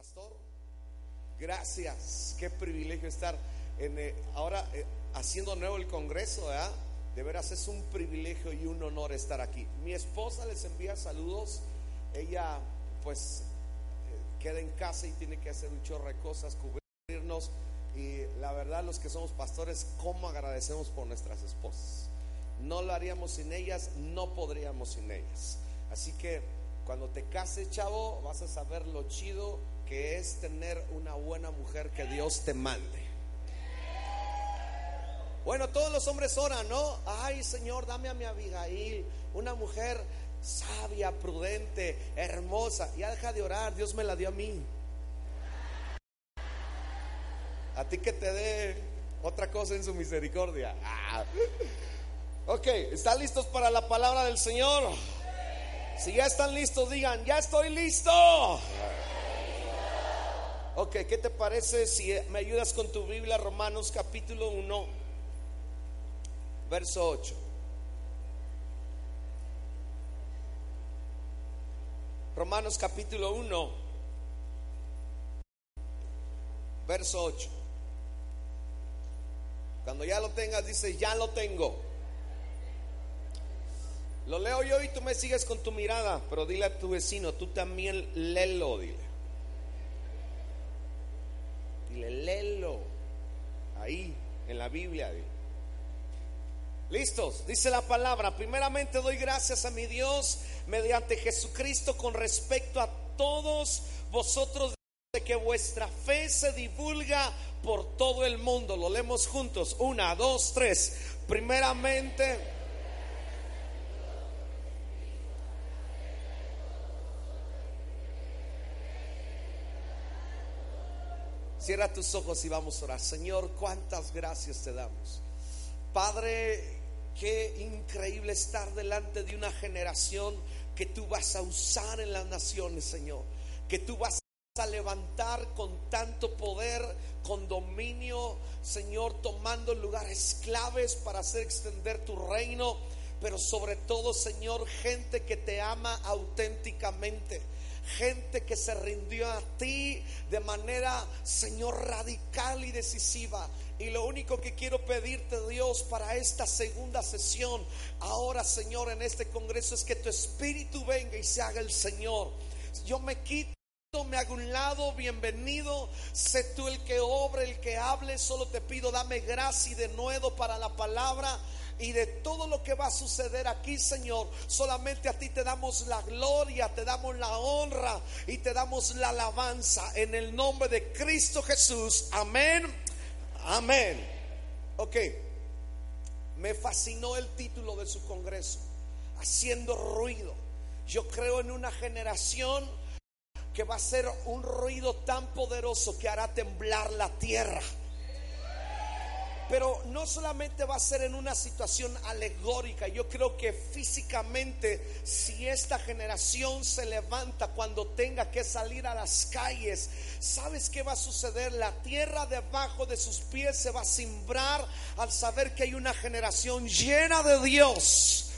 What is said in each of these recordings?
pastor. Gracias. Qué privilegio estar en, eh, ahora eh, haciendo nuevo el Congreso. De veras es un privilegio y un honor estar aquí. Mi esposa les envía saludos. Ella pues eh, queda en casa y tiene que hacer un chorro de cosas, cubrirnos. Y la verdad los que somos pastores, ¿cómo agradecemos por nuestras esposas? No lo haríamos sin ellas, no podríamos sin ellas. Así que cuando te cases, chavo, vas a saber lo chido que es tener una buena mujer que Dios te mande. Bueno, todos los hombres oran, ¿no? Ay, Señor, dame a mi Abigail, una mujer sabia, prudente, hermosa. Ya deja de orar, Dios me la dio a mí. A ti que te dé otra cosa en su misericordia. Ah. Ok, ¿están listos para la palabra del Señor? Si ya están listos, digan, ya estoy listo. Ok, ¿qué te parece si me ayudas con tu Biblia, Romanos capítulo 1, verso 8? Romanos capítulo 1, verso 8. Cuando ya lo tengas, dice, ya lo tengo. Lo leo yo y tú me sigues con tu mirada, pero dile a tu vecino, tú también léelo, dile. Dile, léelo. Ahí, en la Biblia. ¿Listos? Dice la palabra. Primeramente doy gracias a mi Dios mediante Jesucristo con respecto a todos vosotros de que vuestra fe se divulga por todo el mundo. Lo leemos juntos. Una, dos, tres. Primeramente... Cierra tus ojos y vamos a orar. Señor, cuántas gracias te damos. Padre, qué increíble estar delante de una generación que tú vas a usar en las naciones, Señor. Que tú vas a levantar con tanto poder, con dominio, Señor, tomando lugares claves para hacer extender tu reino. Pero sobre todo, Señor, gente que te ama auténticamente gente que se rindió a ti de manera, Señor, radical y decisiva. Y lo único que quiero pedirte, Dios, para esta segunda sesión, ahora, Señor, en este Congreso, es que tu Espíritu venga y se haga el Señor. Yo me quito. Me hago un lado, bienvenido. Sé tú el que obre, el que hable. Solo te pido, dame gracia y de nuevo para la palabra y de todo lo que va a suceder aquí, Señor. Solamente a ti te damos la gloria, te damos la honra y te damos la alabanza en el nombre de Cristo Jesús. Amén. Amén. Ok. Me fascinó el título de su congreso, haciendo ruido. Yo creo en una generación que va a ser un ruido tan poderoso que hará temblar la tierra. Pero no solamente va a ser en una situación alegórica, yo creo que físicamente, si esta generación se levanta cuando tenga que salir a las calles, ¿sabes qué va a suceder? La tierra debajo de sus pies se va a simbrar al saber que hay una generación llena de Dios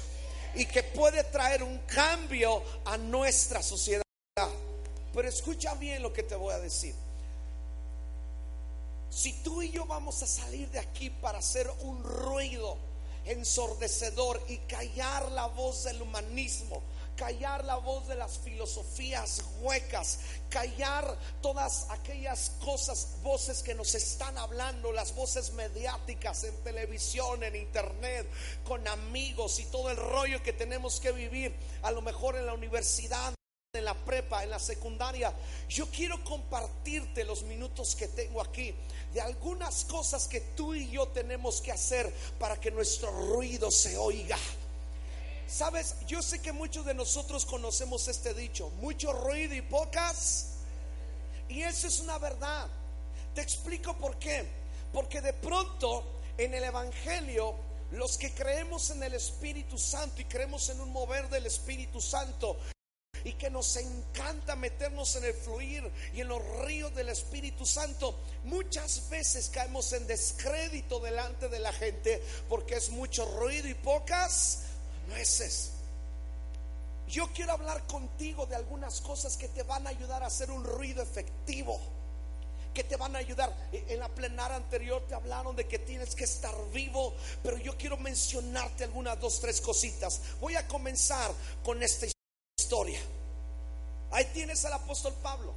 y que puede traer un cambio a nuestra sociedad. Pero escucha bien lo que te voy a decir. Si tú y yo vamos a salir de aquí para hacer un ruido ensordecedor y callar la voz del humanismo, callar la voz de las filosofías huecas, callar todas aquellas cosas, voces que nos están hablando, las voces mediáticas en televisión, en internet, con amigos y todo el rollo que tenemos que vivir, a lo mejor en la universidad en la prepa, en la secundaria, yo quiero compartirte los minutos que tengo aquí de algunas cosas que tú y yo tenemos que hacer para que nuestro ruido se oiga. Sabes, yo sé que muchos de nosotros conocemos este dicho, mucho ruido y pocas. Y eso es una verdad. Te explico por qué. Porque de pronto en el Evangelio los que creemos en el Espíritu Santo y creemos en un mover del Espíritu Santo, y que nos encanta meternos en el fluir y en los ríos del Espíritu Santo, muchas veces caemos en descrédito delante de la gente porque es mucho ruido y pocas nueces. yo quiero hablar contigo de algunas cosas que te van a ayudar a hacer un ruido efectivo que te van a ayudar. E, en la plenaria anterior te hablaron de que tienes que estar vivo, pero yo quiero mencionarte algunas dos, tres cositas. Voy a comenzar con esta historia. Ahí tienes al apóstol Pablo.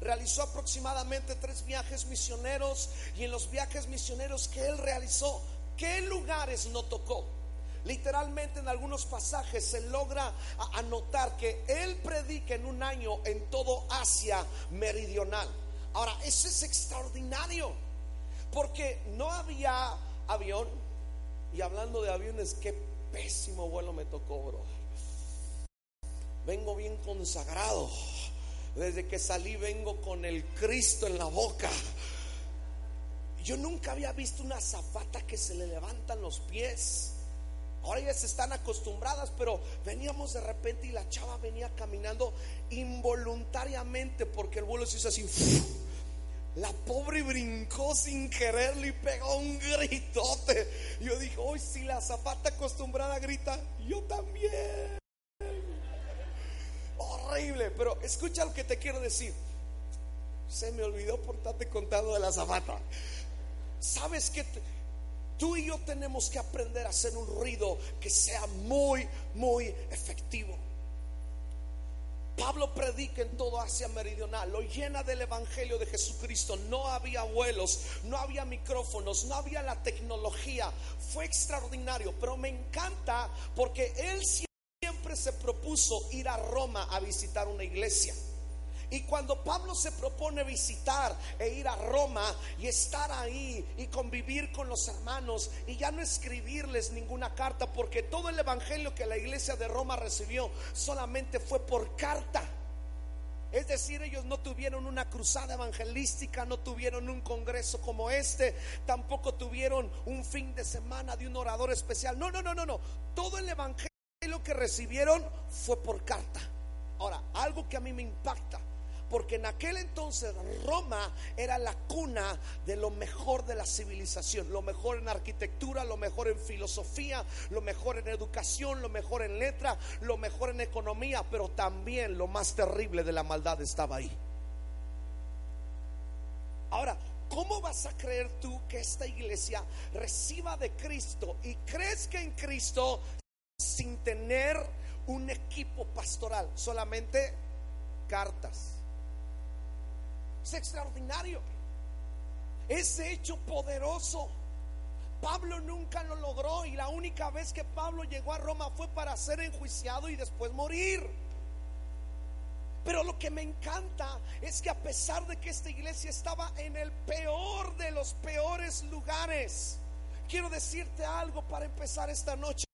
Realizó aproximadamente tres viajes misioneros y en los viajes misioneros que él realizó, ¿qué lugares no tocó? Literalmente en algunos pasajes se logra anotar que él predica en un año en todo Asia meridional. Ahora, eso es extraordinario, porque no había avión, y hablando de aviones, qué pésimo vuelo me tocó, bro. Vengo bien consagrado. Desde que salí vengo con el Cristo en la boca. Yo nunca había visto una zapata que se le levantan los pies. Ahora se están acostumbradas, pero veníamos de repente y la chava venía caminando involuntariamente porque el vuelo se hizo así. La pobre brincó sin quererle y pegó un gritote. Yo dije, hoy si la zapata acostumbrada grita, yo también. Horrible, pero escucha lo que te quiero decir. Se me olvidó por estarte contando de la zapata. ¿Sabes que Tú y yo tenemos que aprender a hacer un ruido que sea muy, muy efectivo. Pablo predica en todo Asia Meridional, lo llena del Evangelio de Jesucristo. No había vuelos, no había micrófonos, no había la tecnología. Fue extraordinario, pero me encanta porque él siempre se propuso ir a Roma a visitar una iglesia. Y cuando Pablo se propone visitar e ir a Roma y estar ahí y convivir con los hermanos y ya no escribirles ninguna carta, porque todo el evangelio que la iglesia de Roma recibió solamente fue por carta. Es decir, ellos no tuvieron una cruzada evangelística, no tuvieron un congreso como este, tampoco tuvieron un fin de semana de un orador especial. No, no, no, no, no. Todo el evangelio que recibieron fue por carta. Ahora, algo que a mí me impacta porque en aquel entonces Roma era la cuna de lo mejor de la civilización, lo mejor en arquitectura, lo mejor en filosofía, lo mejor en educación, lo mejor en letra, lo mejor en economía, pero también lo más terrible de la maldad estaba ahí. Ahora, ¿cómo vas a creer tú que esta iglesia reciba de Cristo y que en Cristo sin tener un equipo pastoral, solamente cartas? Es extraordinario. Ese hecho poderoso. Pablo nunca lo logró y la única vez que Pablo llegó a Roma fue para ser enjuiciado y después morir. Pero lo que me encanta es que a pesar de que esta iglesia estaba en el peor de los peores lugares, quiero decirte algo para empezar esta noche.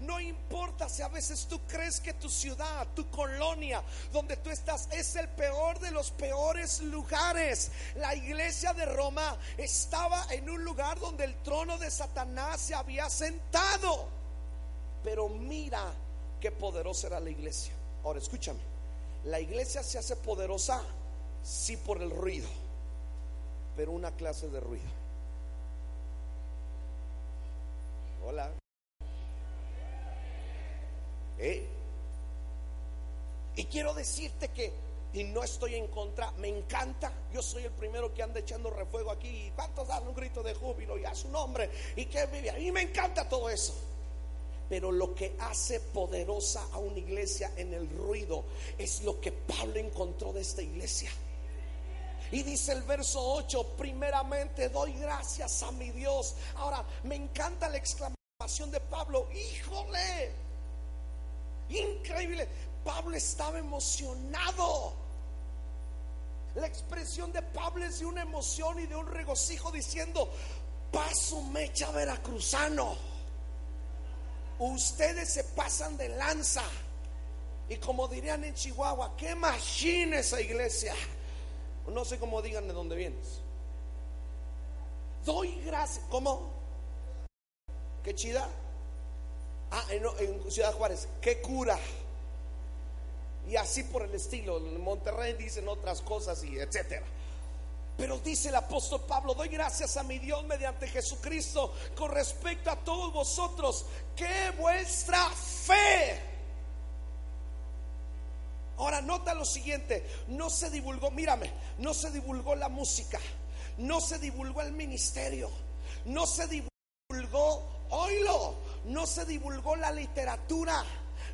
No importa si a veces tú crees que tu ciudad, tu colonia, donde tú estás, es el peor de los peores lugares. La iglesia de Roma estaba en un lugar donde el trono de Satanás se había sentado. Pero mira qué poderosa era la iglesia. Ahora escúchame, la iglesia se hace poderosa sí por el ruido, pero una clase de ruido. Hola. Y quiero decirte que, y no estoy en contra, me encanta. Yo soy el primero que anda echando refuego aquí. ¿Cuántos dan un grito de júbilo y a su nombre? Y que vive. A mí me encanta todo eso. Pero lo que hace poderosa a una iglesia en el ruido es lo que Pablo encontró de esta iglesia. Y dice el verso 8, primeramente doy gracias a mi Dios. Ahora, me encanta la exclamación de Pablo, híjole, Increíble. Pablo estaba emocionado. La expresión de Pablo es de una emoción y de un regocijo diciendo, paso mecha veracruzano. Ustedes se pasan de lanza. Y como dirían en Chihuahua, qué machine esa iglesia. No sé cómo digan de dónde vienes. Doy gracias. ¿Cómo? ¿Qué chida? Ah, en, Ciudad Juárez, qué cura. Y así por el estilo. En Monterrey dicen otras cosas y etcétera. Pero dice el apóstol Pablo, doy gracias a mi Dios mediante Jesucristo con respecto a todos vosotros, que vuestra fe Ahora nota lo siguiente, no se divulgó, mírame, no se divulgó la música, no se divulgó el ministerio, no se divulgó, oílo, no se divulgó la literatura,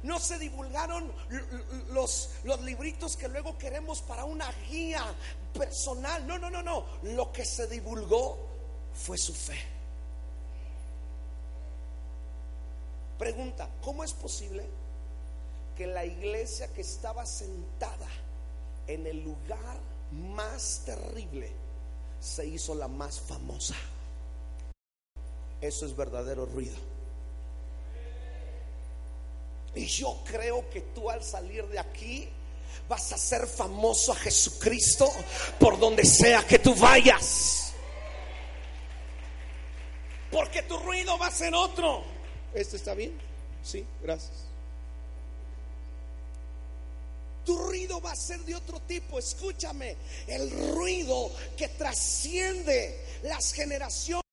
no se divulgaron los, los libritos que luego queremos para una guía personal. No, no, no, no. Lo que se divulgó fue su fe. Pregunta, ¿cómo es posible que la iglesia que estaba sentada en el lugar más terrible se hizo la más famosa? Eso es verdadero ruido. Y yo creo que tú al salir de aquí vas a ser famoso a Jesucristo por donde sea que tú vayas. Porque tu ruido va a ser otro. ¿Este está bien? Sí, gracias. Tu ruido va a ser de otro tipo. Escúchame, el ruido que trasciende las generaciones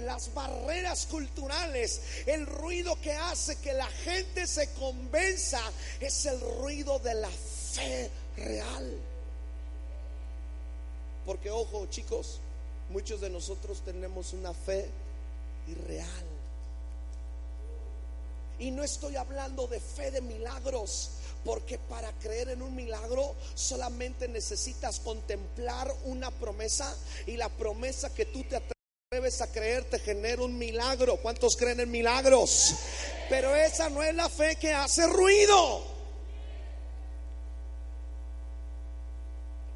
las barreras culturales, el ruido que hace que la gente se convenza es el ruido de la fe real. Porque ojo chicos, muchos de nosotros tenemos una fe irreal. Y no estoy hablando de fe de milagros, porque para creer en un milagro solamente necesitas contemplar una promesa y la promesa que tú te atreves a creer genera un milagro. ¿Cuántos creen en milagros? Pero esa no es la fe que hace ruido.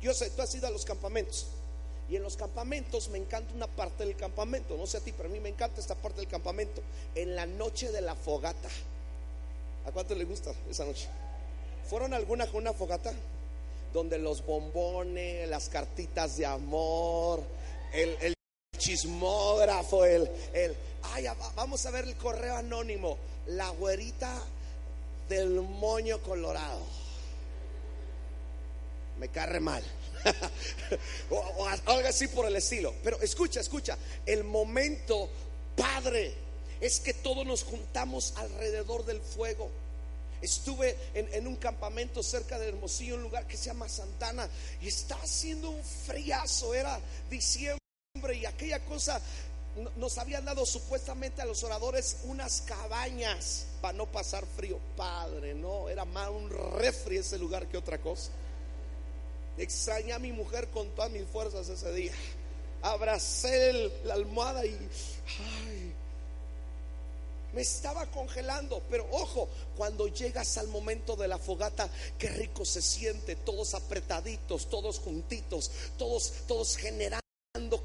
Yo sé, tú has ido a los campamentos. Y en los campamentos me encanta una parte del campamento. No sé a ti, pero a mí me encanta esta parte del campamento. En la noche de la fogata. ¿A cuánto le gusta esa noche? ¿Fueron alguna con una fogata? Donde los bombones, las cartitas de amor, el, chismógrafo, el, el, ay, vamos a ver el correo anónimo, la güerita del moño colorado. Me carre mal. o, algo así por el estilo. Pero escucha, escucha, el momento padre es que todos nos juntamos alrededor del fuego. Estuve en, un campamento cerca de Hermosillo, un lugar que se llama Santana, y está haciendo un friazo, era diciembre y aquella cosa nos habían dado supuestamente a los oradores unas cabañas para no pasar frío. Padre, no, era más un refri ese lugar que otra cosa. Extrañé a mi mujer con todas mis fuerzas ese día. Abracé la almohada y me estaba congelando. Pero ojo, cuando llegas al momento de la fogata, qué rico se siente, todos apretaditos, todos juntitos, todos, todos generando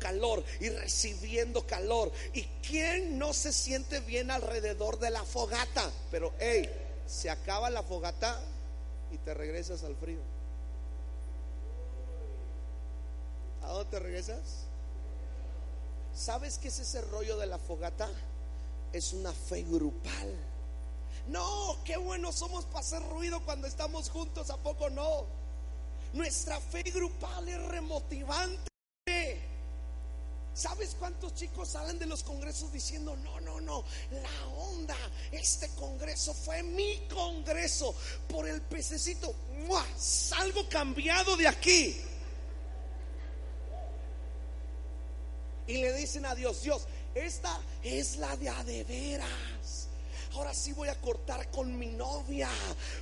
calor y recibiendo calor. ¿Y quién no se siente bien alrededor de la fogata? Pero hey, se acaba la fogata y te regresas al frío. ¿A dónde te regresas? ¿Sabes qué es ese rollo de la fogata? Es una fe grupal. No, qué bueno somos para hacer ruido cuando estamos juntos, ¿a poco no? Nuestra fe grupal es remotivante. ¿Sabes cuántos chicos salen de los congresos diciendo, no, no, no, la onda, este congreso fue mi congreso por el pececito? Salgo cambiado de aquí. y le dicen a Dios, Dios, esta es la de a de veras. Ahora sí voy a cortar con mi novia,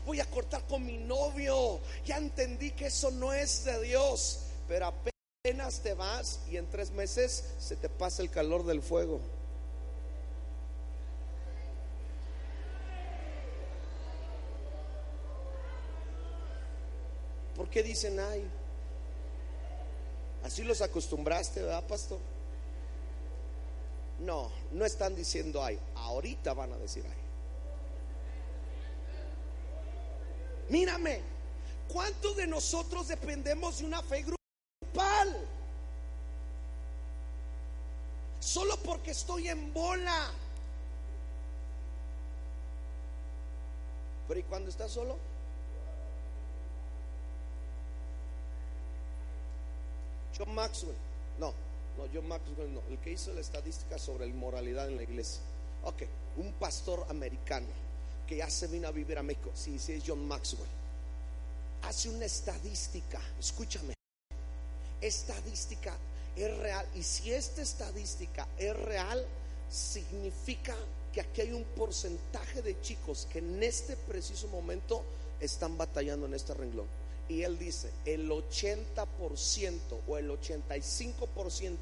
voy a cortar con mi novio. Ya entendí que eso no es de Dios, pero apenas te vas y en tres meses se te pasa el calor del fuego. ¿Por qué dicen ay? Así los acostumbraste, ¿verdad, pastor? No, no están diciendo ay, ahorita van a decir ay. Mírame, ¿cuántos de nosotros dependemos de una fe grupal? Solo porque estoy en bola. Pero ¿y cuando estás solo? John Maxwell, no, no, John Maxwell no. El que hizo la estadística sobre la inmoralidad en la iglesia. Ok, un pastor americano que ya se vino a vivir a México. Sí, sí, es John Maxwell. hace una estadística, escúchame, estadística es real. Y si esta estadística es real, significa que aquí hay un porcentaje de chicos que en este preciso momento están batallando en este renglón. Y él dice, el 80% o el 85%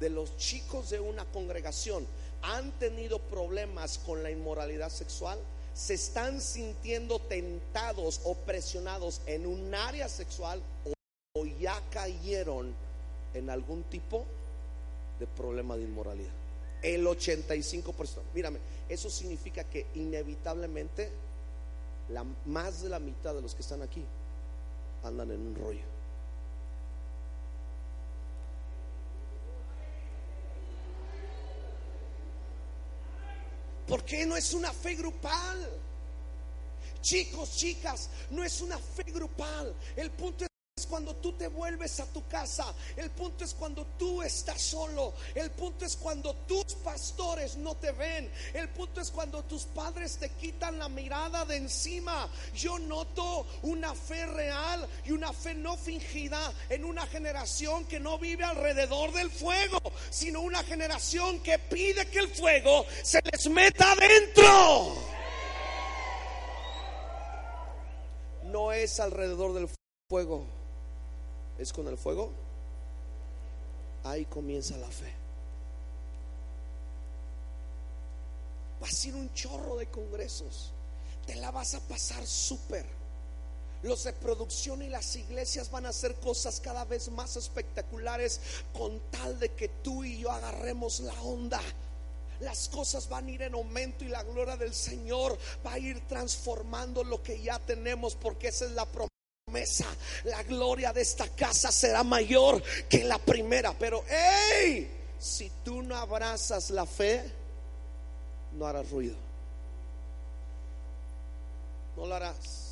de los chicos de una congregación han tenido problemas con la inmoralidad sexual, se están sintiendo tentados o presionados en un área sexual o, ya cayeron en algún tipo de problema de inmoralidad. El 85%. Mírame, eso significa que inevitablemente la, más de la mitad de los que están aquí andan en un rollo. ¿Por qué no es una fe grupal? Chicos, chicas, no es una fe grupal. El punto es cuando tú te vuelves a tu casa. El punto es cuando tú estás solo. El punto es cuando tus pastores no te ven. El punto es cuando tus padres te quitan la mirada de encima. Yo noto una fe real y una fe no fingida en una generación que no vive alrededor del fuego, sino una generación que pide que el fuego se les meta adentro. No es alrededor del fuego es con el fuego, ahí comienza la fe. Vas a ir un chorro de congresos, te la vas a pasar súper. Los de producción y las iglesias van a hacer cosas cada vez más espectaculares con tal de que tú y yo agarremos la onda las cosas van a ir en aumento y la gloria del Señor va a ir transformando lo que ya tenemos porque esa es la promesa la gloria de esta casa será mayor que la primera. Pero, hey, si tú no abrazas la fe, no harás ruido. No lo harás.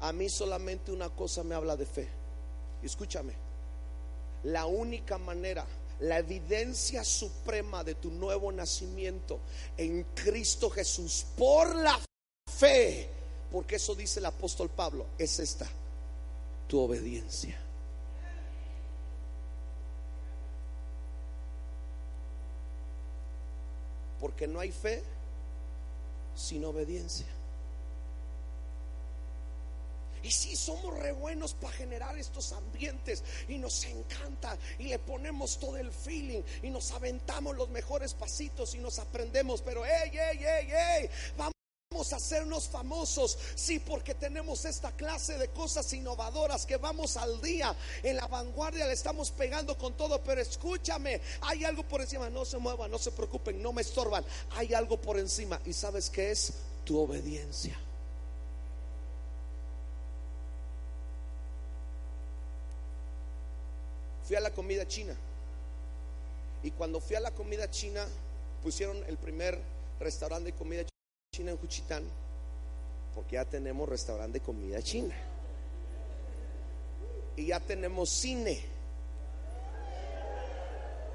A mí solamente una cosa me habla de fe. Escúchame. La única manera, la evidencia suprema de tu nuevo nacimiento en Cristo Jesús por la fe porque eso dice el apóstol Pablo, es esta, tu obediencia. Porque no hay fe sin obediencia. Y si somos re buenos para generar estos ambientes y nos encanta y le ponemos todo el feeling y nos aventamos los mejores pasitos y nos aprendemos, pero hey, hey, hey, hey, vamos Vamos a hacernos famosos, sí, porque tenemos esta clase de cosas innovadoras que vamos al día. En la vanguardia, le estamos pegando con todo, pero escúchame, hay algo por encima, no se muevan, no se preocupen, no me estorban, hay algo por encima. Y sabes que es tu obediencia. Fui a la comida china. Y cuando fui a la comida china pusieron el primer restaurante de comida china china en Juchitán, porque ya tenemos restaurante de comida china. Y ya tenemos cine.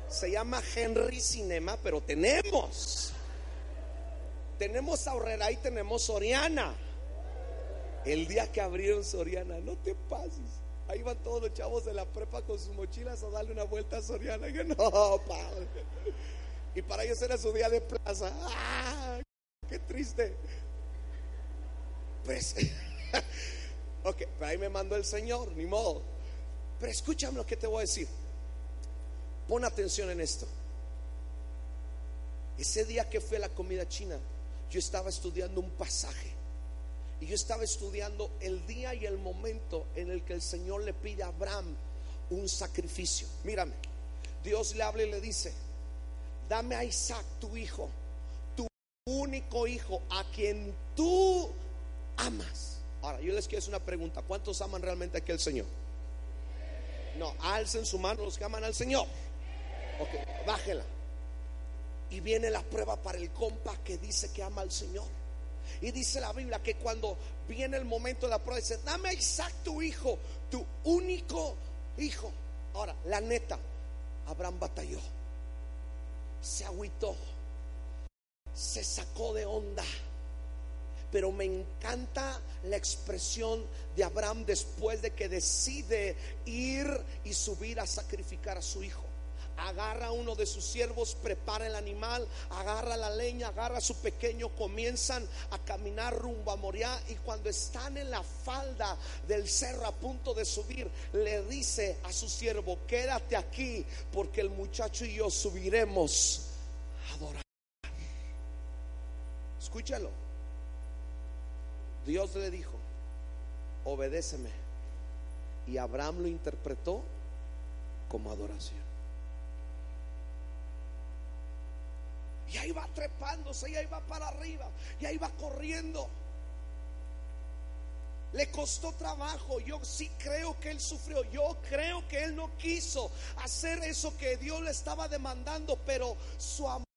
Se llama Henry Cinema, pero tenemos. Tenemos Aurrera y tenemos Soriana. El día que abrieron Soriana, no te pases. Ahí van todos los chavos de la prepa con sus mochilas a darle una vuelta a Soriana. Que no, padre. Y para ellos era su día de plaza. ¡Ah! Qué triste. Pues, ok, ahí me mandó el Señor, ni modo. Pero escúchame lo que te voy a decir. Pon atención en esto. Ese día que fue la comida china, yo estaba estudiando un pasaje. Y yo estaba estudiando el día y el momento en el que el Señor le pide a Abraham un sacrificio. Mírame, Dios le habla y le dice, dame a Isaac tu hijo único hijo a quien tú amas. Ahora, yo les quiero hacer una pregunta. ¿Cuántos aman realmente a aquel Señor? No, alcen su mano los que aman al Señor. Ok, bájela. Y viene la prueba para el compa que dice que ama al Señor. Y dice la Biblia que cuando viene el momento de la prueba, dice, dame a Isaac tu hijo, tu único hijo. Ahora, la neta, Abraham batalló, se agüitó se sacó de onda. Pero me encanta la expresión de Abraham después de que decide ir y subir a sacrificar a su hijo agarra a uno de sus siervos, prepara el animal, agarra la leña, agarra a su pequeño, comienzan a caminar rumbo a Moriah y cuando están en la falda del cerro a punto de subir, le dice a su siervo, quédate aquí porque el muchacho y yo subiremos Escúchalo. Dios le dijo, obedéceme. Y Abraham lo interpretó como adoración. Y ahí va trepándose, y ahí va para arriba, y ahí va corriendo. Le costó trabajo, yo sí creo que él sufrió, yo creo que él no quiso hacer eso que Dios le estaba demandando, pero su amor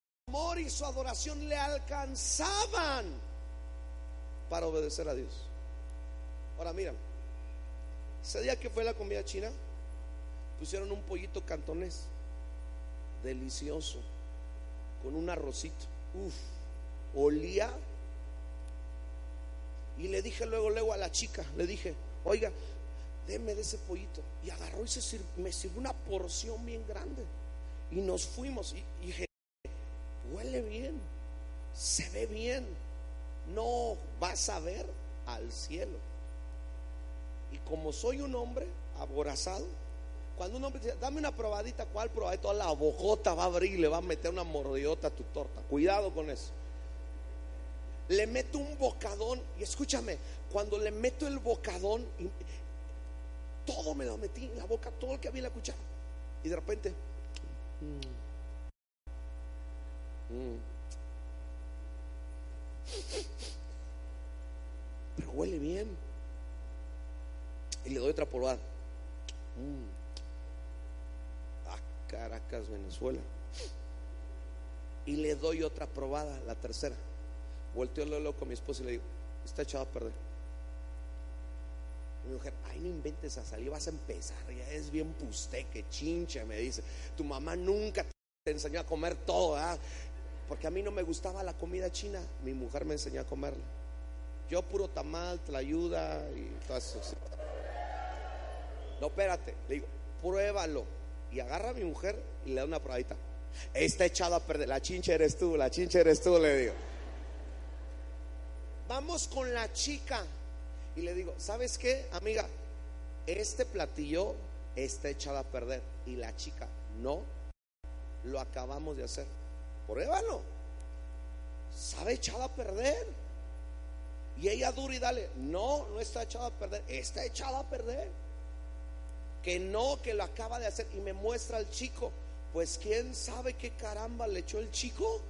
y su adoración le alcanzaban para obedecer a Dios. Ahora miran, ese día que fue la comida china, pusieron un pollito cantonés, delicioso con un arrocito. Uf, olía. Y le dije luego, luego a la chica, le dije, oiga, deme de ese pollito. Y agarró y se me sirvió una porción bien grande. Y nos fuimos. Y, dije, huele bien, se ve bien. No vas a ver al cielo. Y como soy un hombre aborazado, cuando un hombre dice, dame una probadita, ¿cuál probadita? Toda la bojota va a abrir y le va a meter una mordidota a tu torta. Cuidado con eso. Le meto un bocadón y escúchame, cuando le meto el bocadón, todo me lo metí en la boca, todo lo que había en la cuchara. Y de repente, mm, mm. pero huele bien. Y le doy otra probada. Mm. Caracas, Venezuela. Y le doy otra probada, la tercera. Volteo luego con mi esposa y le digo, está echado a perder. Mi mujer, ay, no inventes a salir, vas a empezar, ya es bien que chincha, me dice. Tu mamá nunca te enseñó a comer todo, Porque a mí no me gustaba la comida china, mi mujer me enseñó a comerla. Yo puro tamal, ayuda y todo eso. No, espérate, le digo, pruébalo y agarra a mi mujer y le da una probadita. Está echado a perder. La chincha eres tú, la chincha eres tú, le digo. Vamos con la chica. Y le digo, ¿sabes qué, amiga? Este platillo está echado a perder. Y la chica, no, lo acabamos de hacer. Pruébalo. Sabe echado a perder. Y ella dura y dale, no, no está echado a perder, está echado a perder que no, que lo acaba de hacer y me muestra al chico. Pues quién sabe qué caramba le echó el chico.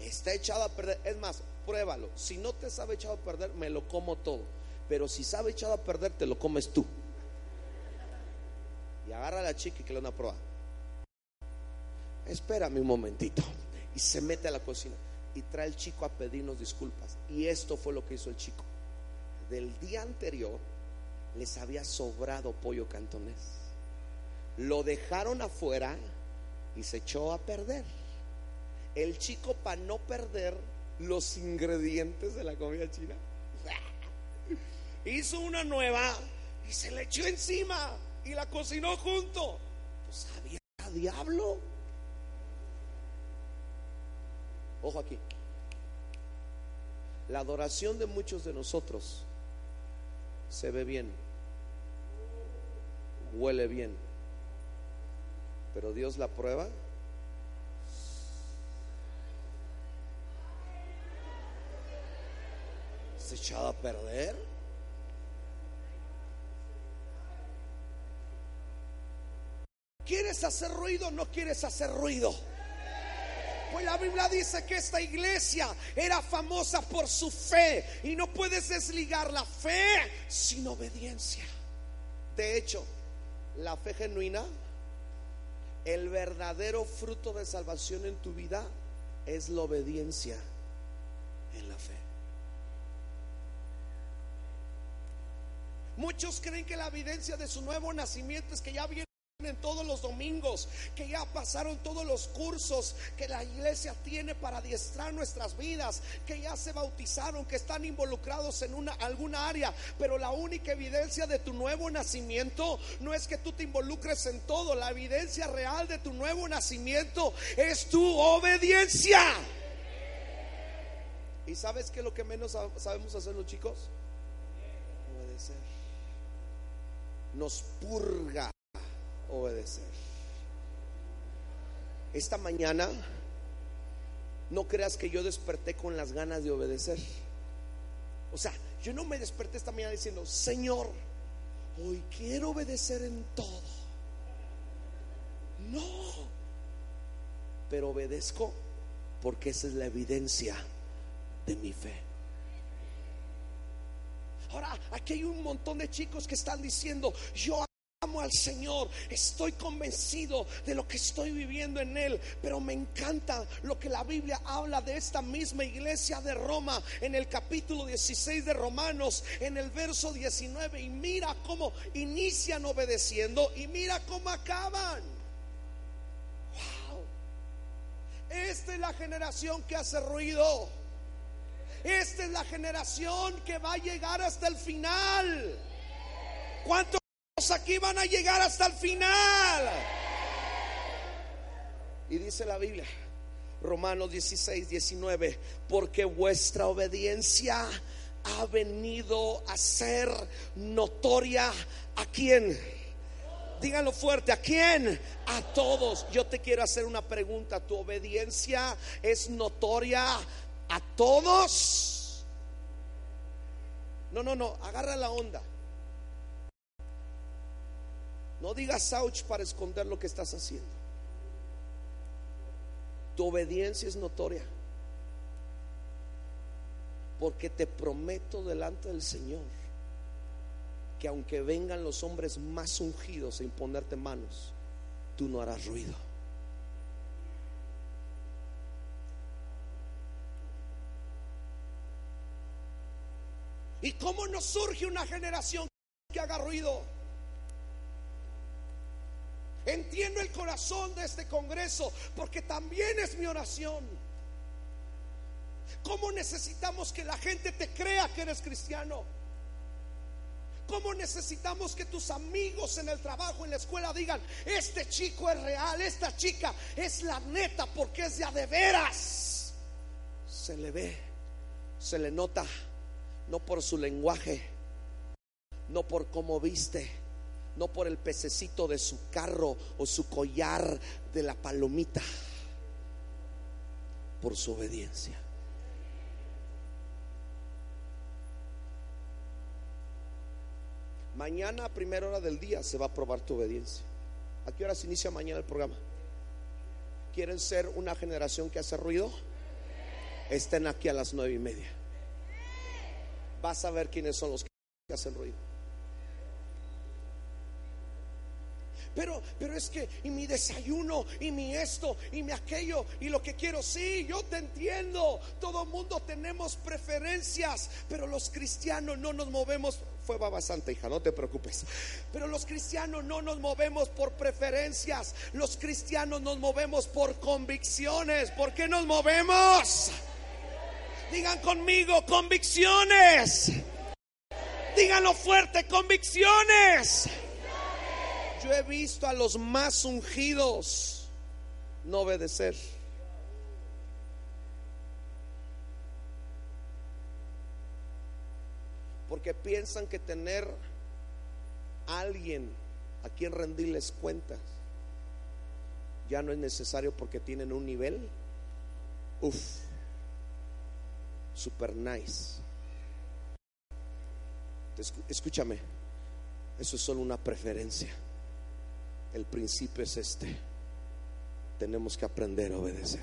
Está echado a perder. Es más, pruébalo. Si no te sabe echado a perder, me lo como todo. Pero si sabe echado a perder, te lo comes tú. Y agarra a la chica y que le da una prueba. Espérame un momentito. Y se mete a la cocina y trae al chico a pedirnos disculpas. Y esto fue lo que hizo el chico. Del día anterior les había sobrado pollo cantonés. Lo dejaron afuera y se echó a perder. El chico para no perder los ingredientes de la comida china, hizo una nueva y se le echó encima y la cocinó junto. Pues había diablo. Ojo aquí. La adoración de muchos de nosotros se ve bien huele bien. Pero Dios la prueba. Se echado a perder. ¿Quieres hacer ruido? No quieres hacer ruido. Pues la Biblia dice que esta iglesia era famosa por su fe y no puedes desligar la fe sin obediencia. De hecho, la fe genuina, el verdadero fruto de salvación en tu vida es la obediencia en la fe. Muchos creen que la evidencia de su nuevo nacimiento es que ya viene en todos los domingos, que ya pasaron todos los cursos que la iglesia tiene para adiestrar nuestras vidas, que ya se bautizaron, que están involucrados en una alguna área, pero la única evidencia de tu nuevo nacimiento no es que tú te involucres en todo, la evidencia real de tu nuevo nacimiento es tu obediencia. ¿Y sabes qué es lo que menos sabemos hacer los chicos? Obedecer. Nos purga obedecer. Esta mañana, no creas que yo desperté con las ganas de obedecer. O sea, yo no me desperté esta mañana diciendo, Señor, hoy quiero obedecer en todo. No, pero obedezco porque esa es la evidencia de mi fe. Ahora, aquí hay un montón de chicos que están diciendo, yo amo al Señor, estoy convencido de lo que estoy viviendo en Él, pero me encanta lo que la Biblia habla de esta misma iglesia de Roma en el capítulo 16 de Romanos, en el verso 19, y mira cómo inician obedeciendo y mira cómo acaban. Wow. Esta es la generación que hace ruido. Esta es la generación que va a llegar hasta el final. ¿Cuántos aquí van a llegar hasta el final. Y dice la Biblia, Romanos 16, 19, porque vuestra obediencia ha venido a ser notoria a quién. Díganlo fuerte, ¿a quién? A todos. Yo te quiero hacer una pregunta. ¿Tu obediencia es notoria a todos? No, no, no, agarra la onda. No digas ouch para esconder lo que estás haciendo. Tu obediencia es notoria. Porque te prometo delante del Señor que aunque vengan los hombres más ungidos a imponerte manos, tú no harás ruido. ¿Y cómo nos surge una generación que haga ruido? Entiendo el corazón de este Congreso porque también es mi oración. ¿Cómo necesitamos que la gente te crea que eres cristiano? ¿Cómo necesitamos que tus amigos en el trabajo, en la escuela digan, este chico es real, esta chica es la neta porque es ya de veras? Se le ve, se le nota, no por su lenguaje, no por cómo viste no por el pececito de su carro o su collar de la palomita, por su obediencia. Mañana a primera hora del día se va a probar tu obediencia. ¿A qué hora se inicia mañana el programa? ¿Quieren ser una generación que hace ruido? Estén aquí a las nueve y media. Vas a ver quiénes son los que hacen ruido. Pero, pero es que, y mi desayuno, y mi esto, y mi aquello, y lo que quiero, sí, yo te entiendo. Todo mundo tenemos preferencias, pero los cristianos no nos movemos. Fue baba santa, hija, no te preocupes. Pero los cristianos no nos movemos por preferencias. Los cristianos nos movemos por convicciones. ¿Por qué nos movemos? Digan conmigo, convicciones. Díganlo fuerte, convicciones yo he visto a los más ungidos no obedecer. Porque piensan que tener alguien a quien rendirles cuentas ya no es necesario porque tienen un nivel, uff, super nice. Escúchame, eso es solo una preferencia. El principio es este. Tenemos que aprender a obedecer.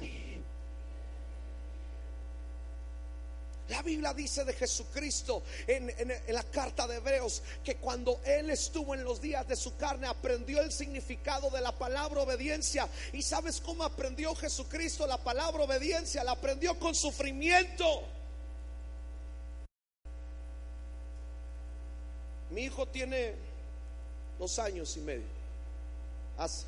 La Biblia dice de Jesucristo en, la carta de Hebreos que cuando Él estuvo en los días de su carne aprendió el significado de la palabra obediencia. ¿Y sabes cómo aprendió Jesucristo la palabra obediencia? La aprendió con sufrimiento. Mi hijo tiene dos años y medio. Haz.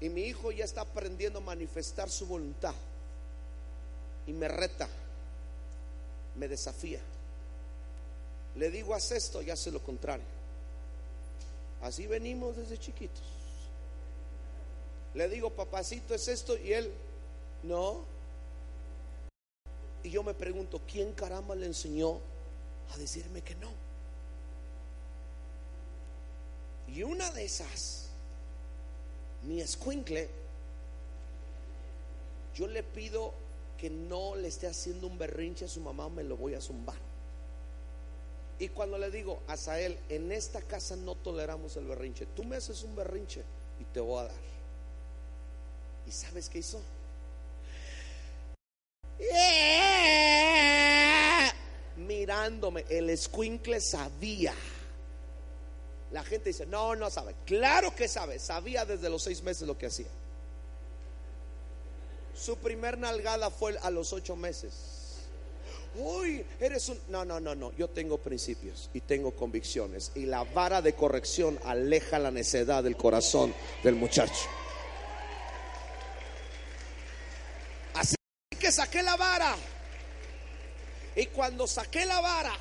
Y mi hijo ya está aprendiendo a manifestar su voluntad. Y me reta, me desafía. Le digo, haz esto y hace lo contrario. Así venimos desde chiquitos. Le digo, papacito, es esto y él, no. Y yo me pregunto, ¿quién caramba le enseñó a decirme que no? Y una de esas, mi escuincle, yo le pido que no le esté haciendo un berrinche a su mamá, me lo voy a zumbar. Y cuando le digo, Asael, en esta casa no toleramos el berrinche, tú me haces un berrinche y te voy a dar. ¿Y sabes qué hizo? Mirándome, el escuincle sabía. La gente dice, no, no sabe. Claro que sabe, sabía desde los seis meses lo que hacía. Su primer nalgada fue a los ocho meses. Uy, eres un... No, no, no, no. Yo tengo principios y tengo convicciones. Y la vara de corrección aleja la necedad del corazón del muchacho. Así que saqué la vara. Y cuando saqué la vara,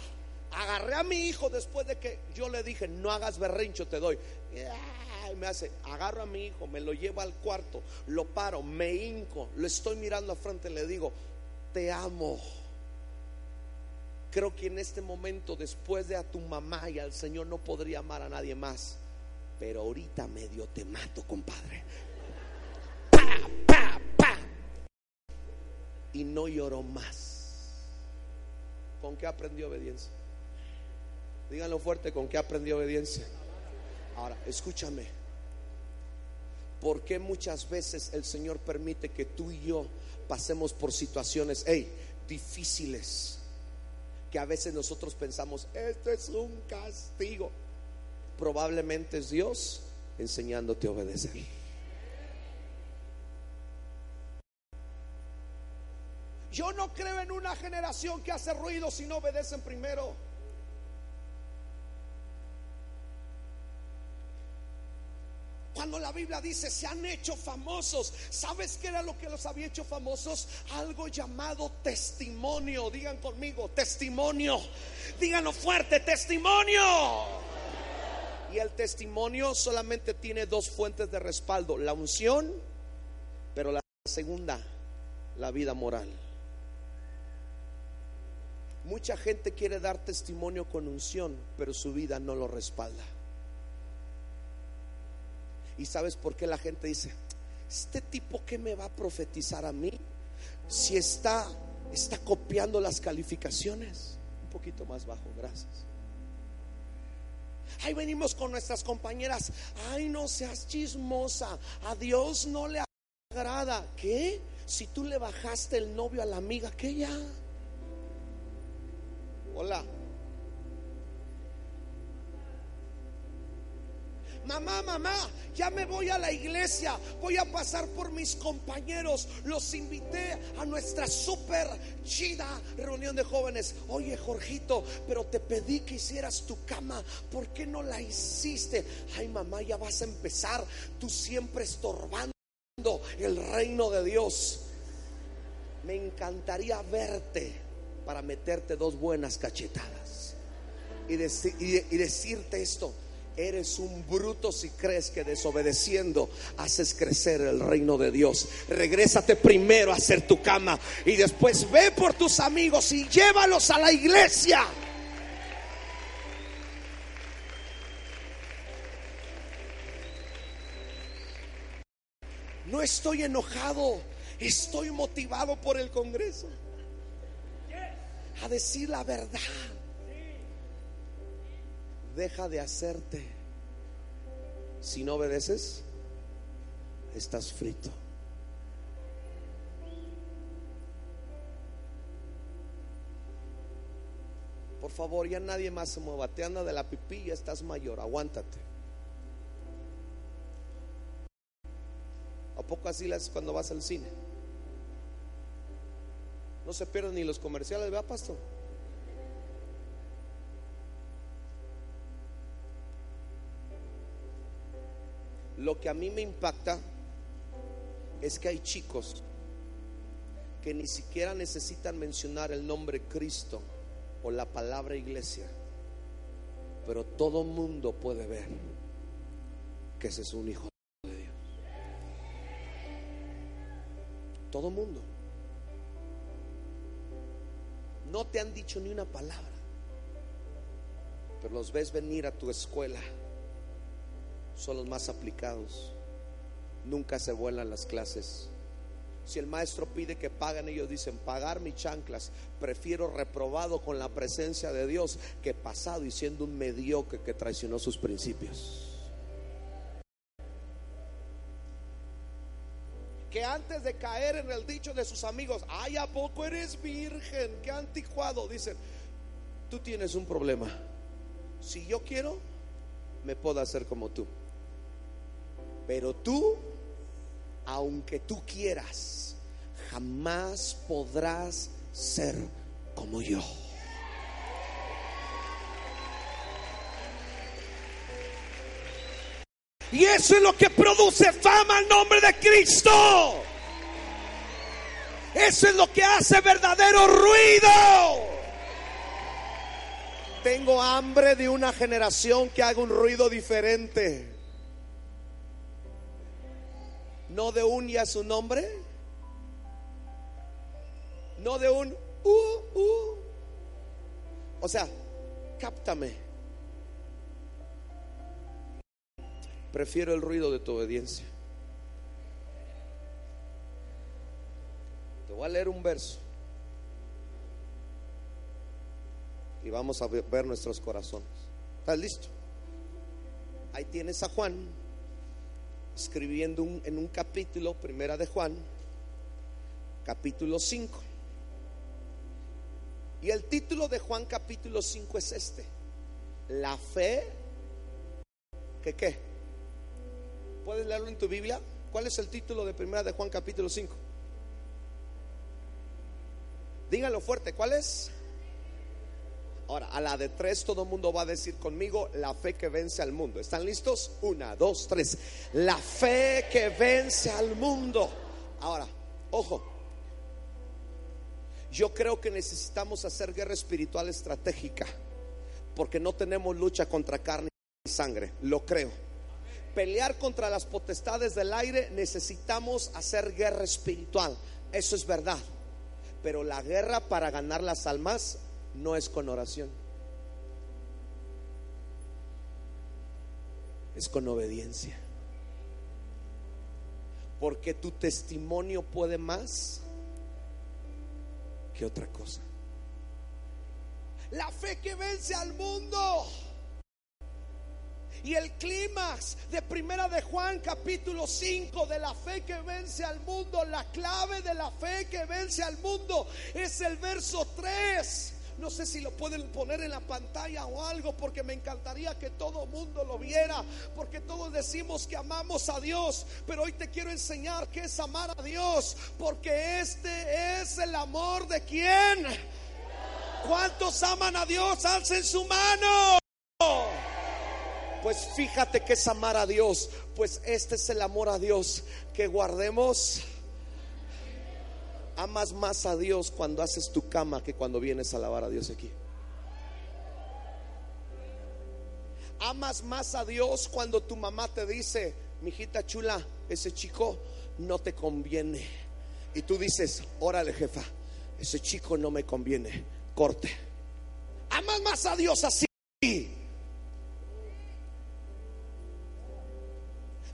agarré a mi hijo después de que yo le dije, no hagas berrincho, te doy. Y me hace, agarro a mi hijo, me lo llevo al cuarto, lo paro, me hinco, lo estoy mirando a frente le digo, te amo. Creo que en este momento, después de a tu mamá y al Señor, no podría amar a nadie más. Pero ahorita medio te mato, compadre. Pa, pa, pa. Y no lloró más. ¿Con qué aprendió obediencia? Díganlo fuerte, ¿con qué aprendió obediencia? Ahora, escúchame. ¿Por qué muchas veces el Señor permite que tú y yo pasemos por situaciones, hey, difíciles? Que a veces nosotros pensamos, esto es un castigo. Probablemente es Dios enseñándote a obedecer. Yo no creo en una generación que hace ruido si no obedecen primero. Cuando la Biblia dice se han hecho famosos, ¿sabes qué era lo que los había hecho famosos? Algo llamado testimonio. Digan conmigo, testimonio. Díganlo fuerte, testimonio. Y el testimonio solamente tiene dos fuentes de respaldo, la unción, pero la segunda, la vida moral. Mucha gente quiere dar testimonio con unción, pero su vida no lo respalda. ¿Y sabes por qué la gente dice, este tipo que me va a profetizar a mí? Si está, está copiando las calificaciones. Un poquito más bajo, gracias. Ahí venimos con nuestras compañeras. Ay, no seas chismosa. A Dios no le agrada. ¿Qué? Si tú le bajaste el novio a la amiga, ¿qué ya? Hola. Mamá, mamá, ya me voy a la iglesia, voy a pasar por mis compañeros. Los invité a nuestra super chida reunión de jóvenes. Oye, Jorgito, pero te pedí que hicieras tu cama. ¿Por qué no la hiciste? Ay, mamá, ya vas a empezar. Tú siempre estorbando el reino de Dios. Me encantaría verte para meterte dos buenas cachetadas y, y decirte esto Eres un bruto si crees que desobedeciendo haces crecer el reino de Dios. Regrésate primero a hacer tu cama y después ve por tus amigos y llévalos a la iglesia. No estoy enojado, estoy motivado por el Congreso a decir la verdad deja de hacerte. Si no obedeces, estás frito. Por favor, ya nadie más se mueva. Te anda de la pipí, ya estás mayor. Aguántate. ¿A poco así las cuando vas al cine? No se pierden ni los comerciales, ¿verdad, pastor? Lo que a mí me impacta es que hay chicos que ni siquiera necesitan mencionar el nombre Cristo o la palabra iglesia, pero todo mundo puede ver que ese es un hijo de Dios. Todo mundo. No te han dicho ni una palabra, pero los ves venir a tu escuela. Son los más aplicados. Nunca se vuelan las clases. Si el maestro pide que paguen, ellos dicen, pagar mis chanclas. Prefiero reprobado con la presencia de Dios que pasado y siendo un mediocre que traicionó sus principios. que antes de caer en el dicho de sus amigos, ay, ¿a poco eres virgen? Qué anticuado. Dicen, tú tienes un problema. Si yo quiero, me puedo hacer como tú. Pero tú, aunque tú quieras, jamás podrás ser como yo. Y eso es lo que produce fama al nombre de Cristo. Eso es lo que hace verdadero ruido. Tengo hambre de una generación que haga un ruido diferente. No de un y a su nombre. No de un uh, uh. O sea, cáptame. Prefiero el ruido de tu obediencia. Te voy a leer un verso. Y vamos a ver nuestros corazones. ¿Estás listo? Ahí tienes a Juan escribiendo en un capítulo, primera de Juan, capítulo 5. Y el título de Juan capítulo 5 es este. La fe, ¿que qué? ¿Puedes leerlo en tu Biblia? ¿Cuál es el título de primera de Juan capítulo 5? Díganlo fuerte, ¿cuál es? Ahora, a la de tres todo el mundo va a decir conmigo la fe que vence al mundo. ¿Están listos? Una, dos, tres. La fe que vence al mundo. Ahora, ojo. Yo creo que necesitamos hacer guerra espiritual estratégica porque no tenemos lucha contra carne y sangre. Lo creo pelear contra las potestades del aire, necesitamos hacer guerra espiritual. Eso es verdad. Pero la guerra para ganar las almas no es con oración. Es con obediencia. Porque tu testimonio puede más que otra cosa. La fe que vence al mundo. Y el clímax de Primera de Juan capítulo 5 de la fe que vence al mundo, la clave de la fe que vence al mundo es el verso 3. No sé si lo pueden poner en la pantalla o algo, porque me encantaría que todo mundo lo viera, porque todos decimos que amamos a Dios, pero hoy te quiero enseñar que es amar a Dios, porque este es el amor de quién. ¿Cuántos aman a Dios? Alcen su mano. Pues fíjate que es amar a Dios. Pues este es el amor a Dios. Que guardemos. Amas más a Dios cuando haces tu cama que cuando vienes a alabar a Dios aquí. Amas más a Dios cuando tu mamá te dice, mijita chula, ese chico no te conviene. Y tú dices, órale jefa, ese chico no me conviene, corte. Amas más a Dios así.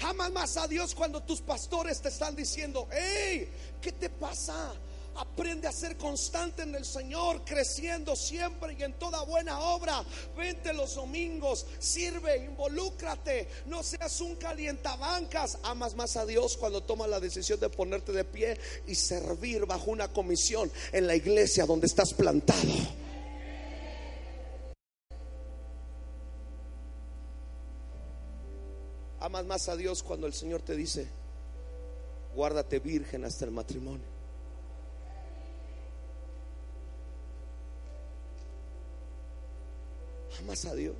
Amas más a Dios cuando tus pastores te están diciendo, hey, ¿qué te pasa? Aprende a ser constante en el Señor, creciendo siempre y en toda buena obra. Vente los domingos, sirve, involúcrate, no seas un calientabancas. Amas más a Dios cuando tomas la decisión de ponerte de pie y servir bajo una comisión en la iglesia donde estás plantado. Amas más a Dios cuando el Señor te dice, guárdate virgen hasta el matrimonio. Amas a Dios.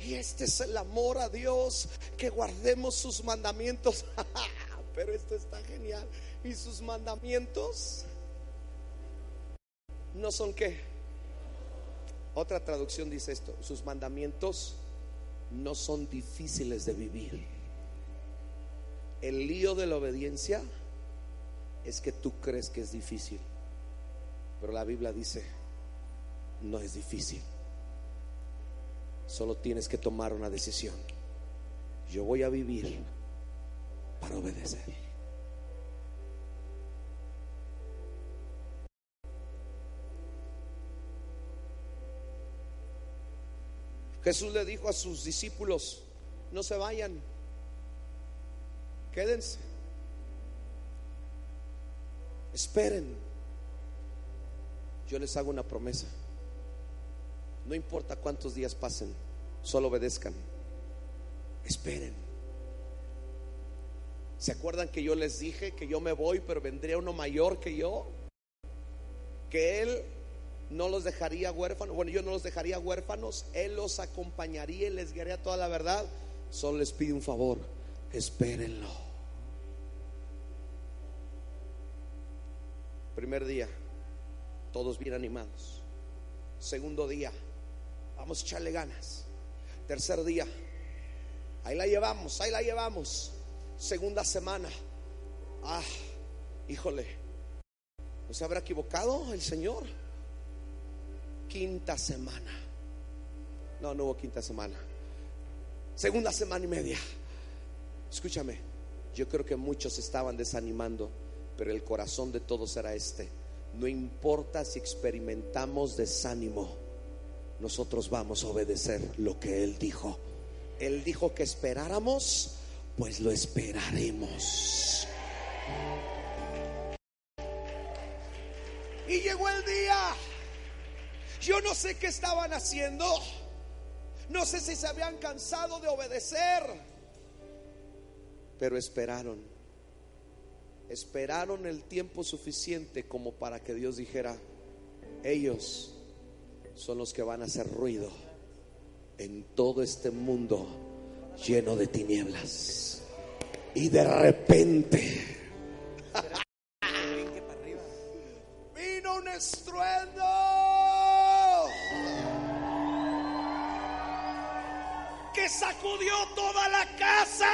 Y este es el amor a Dios, que guardemos sus mandamientos. Pero esto está genial. Y sus mandamientos no son qué. Otra traducción dice esto, sus mandamientos no son difíciles de vivir. El lío de la obediencia es que tú crees que es difícil, pero la Biblia dice, no es difícil. Solo tienes que tomar una decisión. Yo voy a vivir para obedecer. Jesús le dijo a sus discípulos, no se vayan, quédense, esperen. Yo les hago una promesa. No importa cuántos días pasen, solo obedezcan. Esperen. ¿Se acuerdan que yo les dije que yo me voy, pero vendría uno mayor que yo? Que Él no los dejaría huérfanos. Bueno, yo no los dejaría huérfanos. Él los acompañaría y les guiaría toda la verdad. Solo les pido un favor, espérenlo. Primer día, todos bien animados. Segundo día, vamos a echarle ganas. Tercer día, ahí la llevamos, ahí la llevamos. Segunda semana, ah, híjole, ¿no se habrá equivocado el Señor? Quinta semana. No, no hubo quinta semana. Segunda semana y media. Escúchame, yo creo que muchos estaban desanimando, pero el corazón de todos era este. No importa si experimentamos desánimo, nosotros vamos a obedecer lo que Él dijo. Él dijo que esperáramos, pues lo esperaremos. Y llegó el día. Yo no sé qué estaban haciendo. No sé si se habían cansado de obedecer. Pero esperaron. Esperaron el tiempo suficiente como para que Dios dijera, ellos son los que van a hacer ruido en todo este mundo lleno de tinieblas. Y de repente vino un estruendo. Sacudió toda la casa.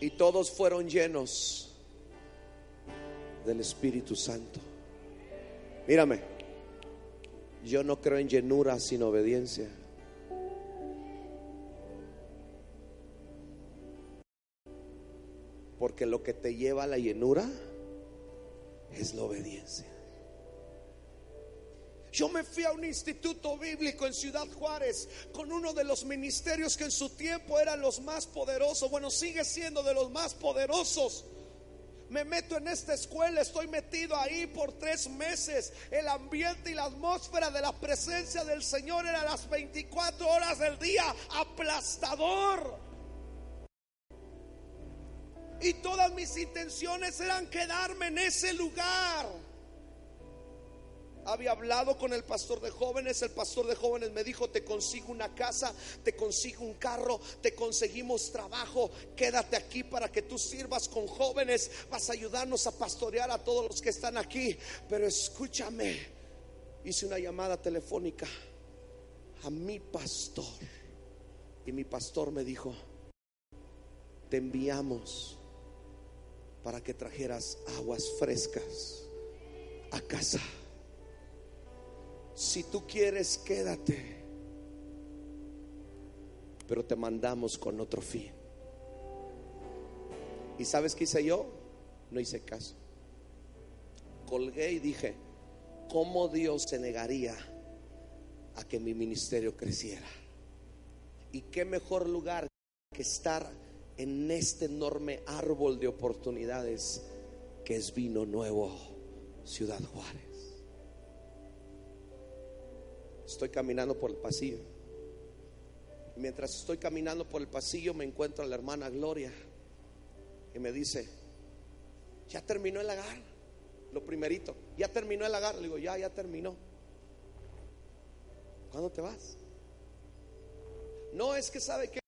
Y todos fueron llenos del Espíritu Santo. Mírame, yo no creo en llenura sin obediencia. Porque lo que te lleva a la llenura es la obediencia. Yo me fui a un instituto bíblico en Ciudad Juárez con uno de los ministerios que en su tiempo eran los más poderosos. Bueno, sigue siendo de los más poderosos. Me meto en esta escuela, estoy metido ahí por tres meses. El ambiente y la atmósfera de la presencia del Señor era las 24 horas del día aplastador. Y todas mis intenciones eran quedarme en ese lugar. Había hablado con el pastor de jóvenes, el pastor de jóvenes me dijo, te consigo una casa, te consigo un carro, te conseguimos trabajo, quédate aquí para que tú sirvas con jóvenes, vas a ayudarnos a pastorear a todos los que están aquí. Pero escúchame, hice una llamada telefónica a mi pastor y mi pastor me dijo, te enviamos para que trajeras aguas frescas a casa. Si tú quieres, quédate. Pero te mandamos con otro fin. ¿Y sabes qué hice yo? No hice caso. Colgué y dije, ¿cómo Dios se negaría a que mi ministerio creciera? ¿Y qué mejor lugar que estar en este enorme árbol de oportunidades que es vino nuevo, Ciudad Juárez? Estoy caminando por el pasillo. Mientras estoy caminando por el pasillo me encuentro a la hermana Gloria y me dice, ya terminó el agar, lo primerito, ya terminó el agar. Le digo, ya, ya terminó. ¿Cuándo te vas? No es que sabe que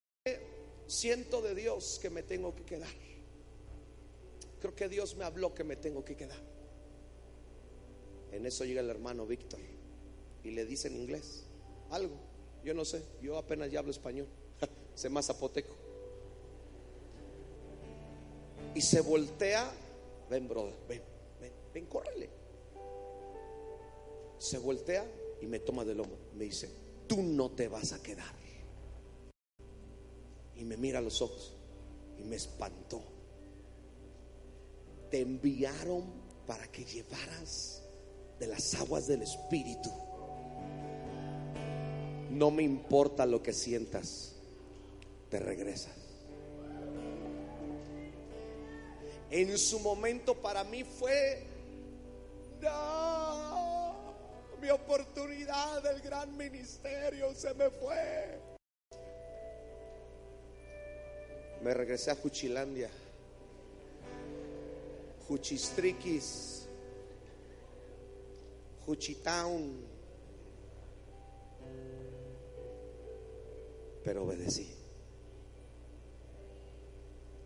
siento de Dios que me tengo que quedar. Creo que Dios me habló que me tengo que quedar. En eso llega el hermano Víctor y le dice en inglés algo. Yo no sé, yo apenas ya hablo español, sé más zapoteco. Y se voltea, ven brother, ven, ven, ven, córrele. Se voltea y me toma del hombro, me dice, tú no te vas a quedar. Y me mira a los ojos y me espantó. Te enviaron para que llevaras de las aguas del Espíritu. No me importa lo que sientas, te regresas. En su momento para mí fue no, mi oportunidad del gran ministerio se me fue. Me regresé a Juchilandia, Juchistriquis, Juchitown. Pero obedecí.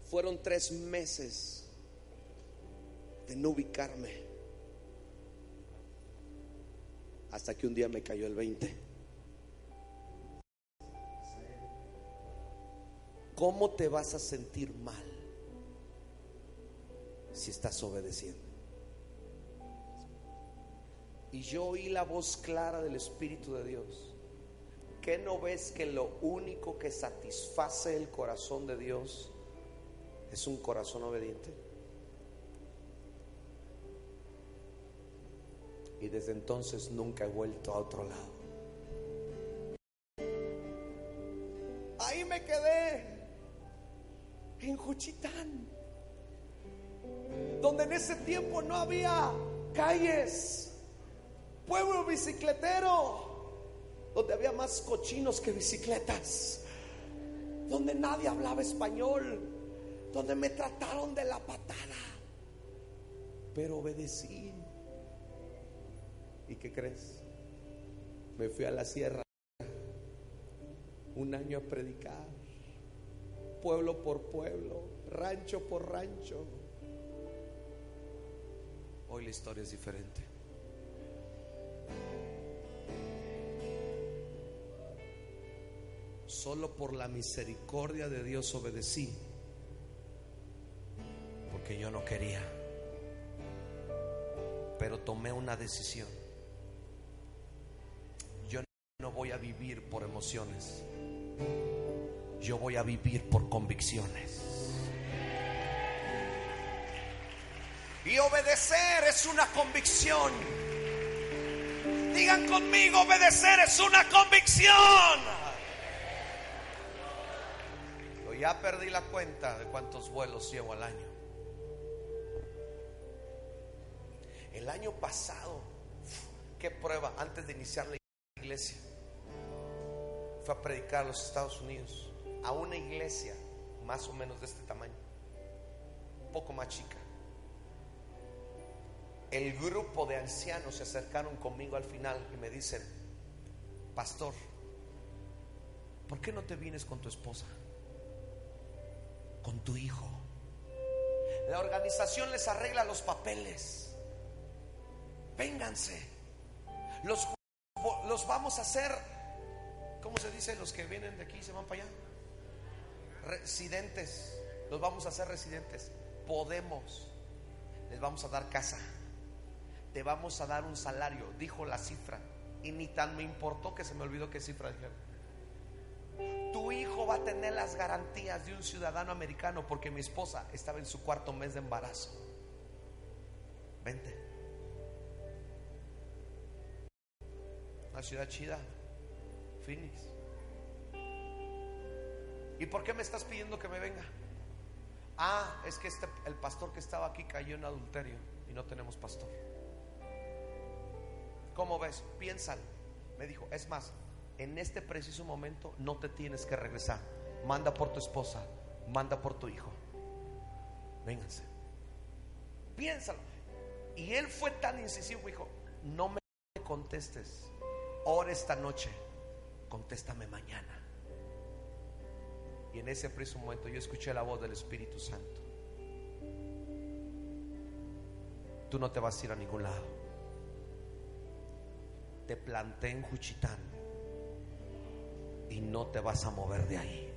Fueron tres meses de no ubicarme. Hasta que un día me cayó el 20. ¿Cómo te vas a sentir mal si estás obedeciendo? Y yo oí la voz clara del Espíritu de Dios. ¿Qué no ves que lo único que satisface el corazón de Dios es un corazón obediente? Y desde entonces nunca he vuelto a otro lado. Ahí me quedé, en Juchitán, donde en ese tiempo no había calles, pueblo bicicletero, donde había más cochinos que bicicletas, donde nadie hablaba español, donde me trataron de la patada, pero obedecí. ¿Y qué crees? Me fui a la sierra un año a predicar, pueblo por pueblo, rancho por rancho. Hoy la historia es diferente. Solo por la misericordia de Dios obedecí, porque yo no quería, pero tomé una decisión. Yo no voy a vivir por emociones, yo voy a vivir por convicciones. Y obedecer es una convicción. Digan conmigo, obedecer es una convicción. Ya perdí la cuenta de cuántos vuelos llevo al año. El año pasado, qué prueba, antes de iniciar la iglesia, fue a predicar a los Estados Unidos, a una iglesia más o menos de este tamaño, un poco más chica el grupo de ancianos se acercaron conmigo al final y me dicen, pastor, ¿por qué no te vienes con tu esposa? Con tu hijo. La organización les arregla los papeles. Vénganse. Los, los vamos a hacer, ¿cómo se dice? Los que vienen de aquí se van para allá. Residentes. Los vamos a hacer residentes. Podemos. Les vamos a dar casa te vamos a dar un salario, dijo la cifra. Y ni tan me importó que se me olvidó qué cifra dijeron. Tu hijo va a tener las garantías de un ciudadano americano porque mi esposa estaba en su cuarto mes de embarazo. Vente. Una ciudad chida, Phoenix. ¿Y por qué me estás pidiendo que me venga? Ah, es que este, el pastor que estaba aquí cayó en adulterio y no tenemos pastor. ¿Cómo ves? Piénsalo. Me dijo, es más, en este preciso momento no te tienes que regresar. Manda por tu esposa, manda por tu hijo. Vénganse. Piénsalo. Y él fue tan incisivo, dijo, no me contestes. Ora esta noche contéstame mañana. Y en ese preciso momento yo escuché la voz del Espíritu Santo. Tú no te vas a ir a ningún lado. Te planté en Juchitán y no te vas a mover de ahí.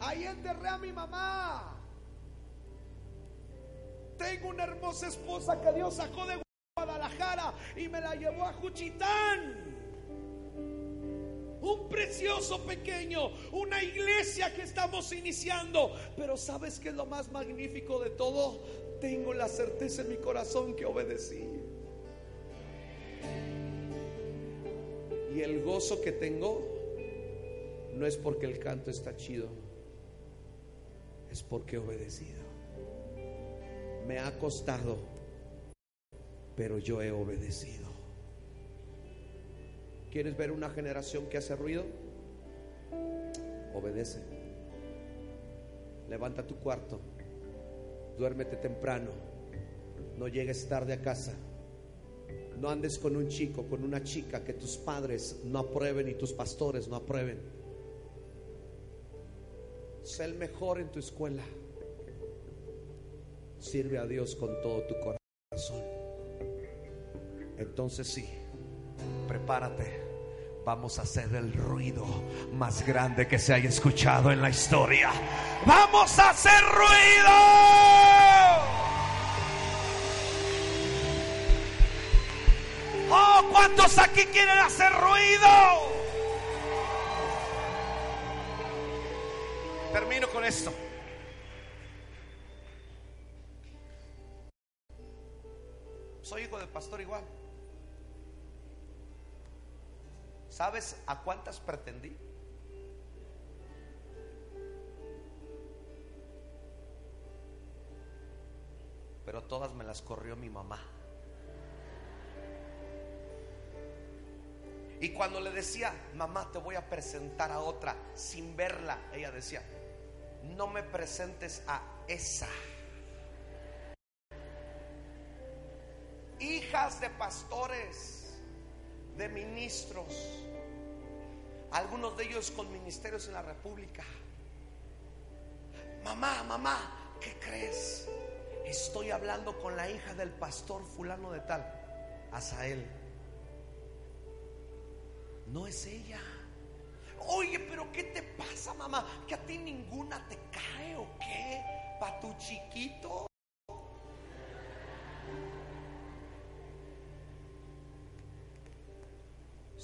Ahí enterré a mi mamá. Tengo una hermosa esposa que Dios sacó de Guadalajara y me la llevó a Juchitán. Un precioso pequeño, una iglesia que estamos iniciando. Pero ¿sabes qué es lo más magnífico de todo? Tengo la certeza en mi corazón que obedecí. Y el gozo que tengo no es porque el canto está chido, es porque he obedecido. Me ha costado, pero yo he obedecido. ¿Quieres ver una generación que hace ruido? Obedece. Levanta tu cuarto. Duérmete temprano. No llegues tarde a casa. No andes con un chico, con una chica que tus padres no aprueben y tus pastores no aprueben. Sé el mejor en tu escuela. Sirve a Dios con todo tu corazón. Entonces sí, prepárate. Vamos a hacer el ruido más grande que se haya escuchado en la historia. Vamos a hacer ruido. ¿Cuántos aquí quieren hacer ruido? Termino con esto. Soy hijo del pastor igual. ¿Sabes a cuántas pretendí? Pero todas me las corrió mi mamá. Y cuando le decía, mamá, te voy a presentar a otra sin verla, ella decía, no me presentes a esa. Hijas de pastores, de ministros, algunos de ellos con ministerios en la República. Mamá, mamá, ¿qué crees? Estoy hablando con la hija del pastor fulano de tal, Asael. No es ella. Oye, pero ¿qué te pasa, mamá? ¿Que a ti ninguna te cae o qué? ¿Pa tu chiquito?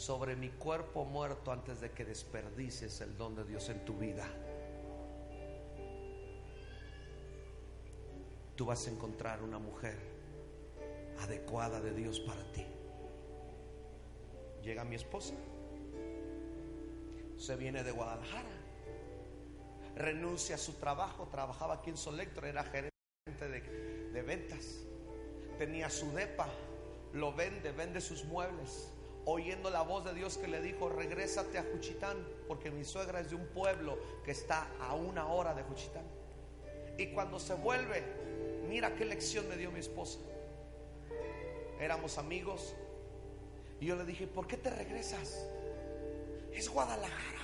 sobre mi cuerpo muerto antes de que desperdicies el don de Dios en tu vida. Tú vas a encontrar una mujer adecuada de Dios para ti. Llega mi esposa, se viene de Guadalajara, renuncia a su trabajo, trabajaba aquí en Solectro, era gerente de, de ventas, tenía su depa, lo vende, vende sus muebles oyendo la voz de Dios que le dijo, regrésate a Juchitán, porque mi suegra es de un pueblo que está a una hora de Juchitán. Y cuando se vuelve, mira qué lección me dio mi esposa. Éramos amigos y yo le dije, ¿por qué te regresas? Es Guadalajara.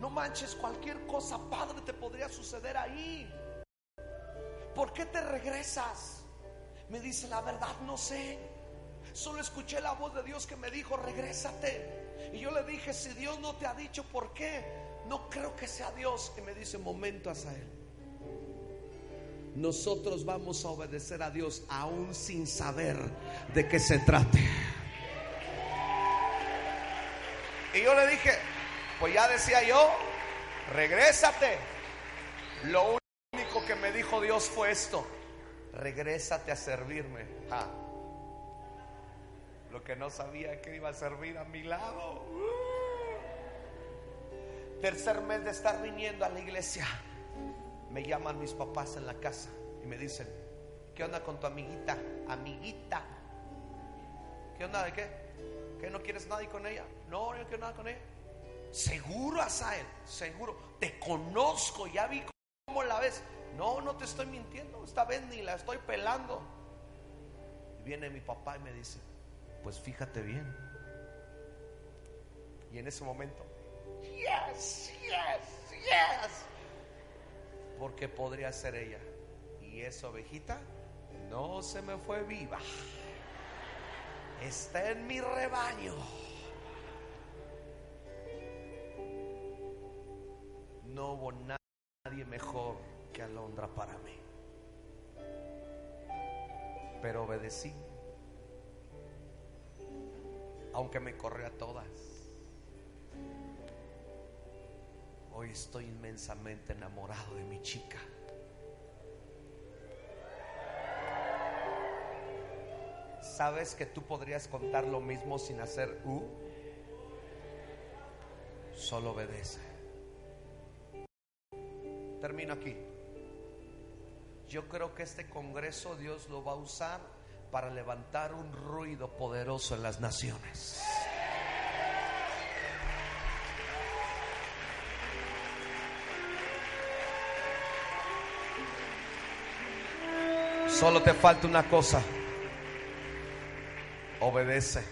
No manches, cualquier cosa padre te podría suceder ahí. ¿Por qué te regresas? Me dice, la verdad no sé. Solo escuché la voz de Dios que me dijo, regrésate. Y yo le dije, si Dios no te ha dicho por qué, no creo que sea Dios. Y me dice, momento, él Nosotros vamos a obedecer a Dios aún sin saber de qué se trate. Y yo le dije, pues ya decía yo, regrésate. Lo único que me dijo Dios fue esto, regrésate a servirme. Ah lo que no sabía que iba a servir a mi lado. Tercer mes de estar viniendo a la iglesia, me llaman mis papás en la casa y me dicen, ¿qué onda con tu amiguita? Amiguita. ¿Qué onda de qué? ¿Que no quieres nada con ella? No, no quiero nada con ella. Seguro, Asael, seguro. Te conozco, ya vi cómo la ves. No, no te estoy mintiendo. Esta vez ni la estoy pelando. Y viene mi papá y me dice, pues fíjate bien, Y en ese momento, yes, yes, yes. Porque podría ser ella. Y esa ovejita no se me fue viva. Está en mi rebaño. No hubo nadie mejor que Alondra para mí. Pero obedecí. Aunque me corre a todas. Hoy estoy inmensamente enamorado de mi chica. ¿Sabes que tú podrías contar lo mismo sin hacer U? Solo obedece. Termino aquí. Yo creo que este Congreso Dios lo va a usar para levantar un ruido poderoso en las naciones. Solo te falta una cosa. Obedece.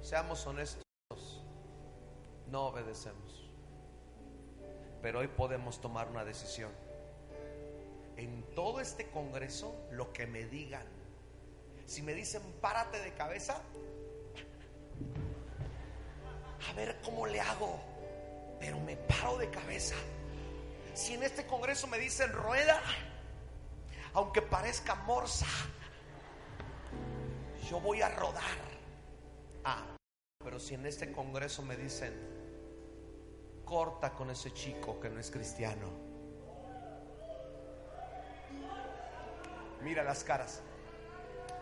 Seamos honestos. No obedecemos. Pero hoy podemos tomar una decisión. En todo este congreso, lo que me digan. Si me dicen párate de cabeza, a ver cómo le hago. Pero me paro de cabeza. Si en este congreso me dicen rueda, aunque parezca morsa, yo voy a rodar. Ah, pero si en este congreso me dicen, corta con ese chico que no es cristiano. Mira las caras.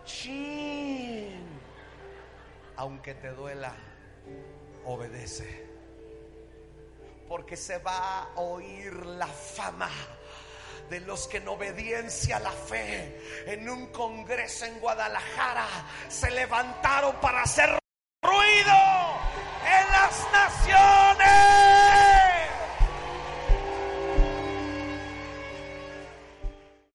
Chin. Aunque te duela, obedece. Porque se va a oír la fama de los que en obediencia a la fe en un congreso en Guadalajara se levantaron para hacer.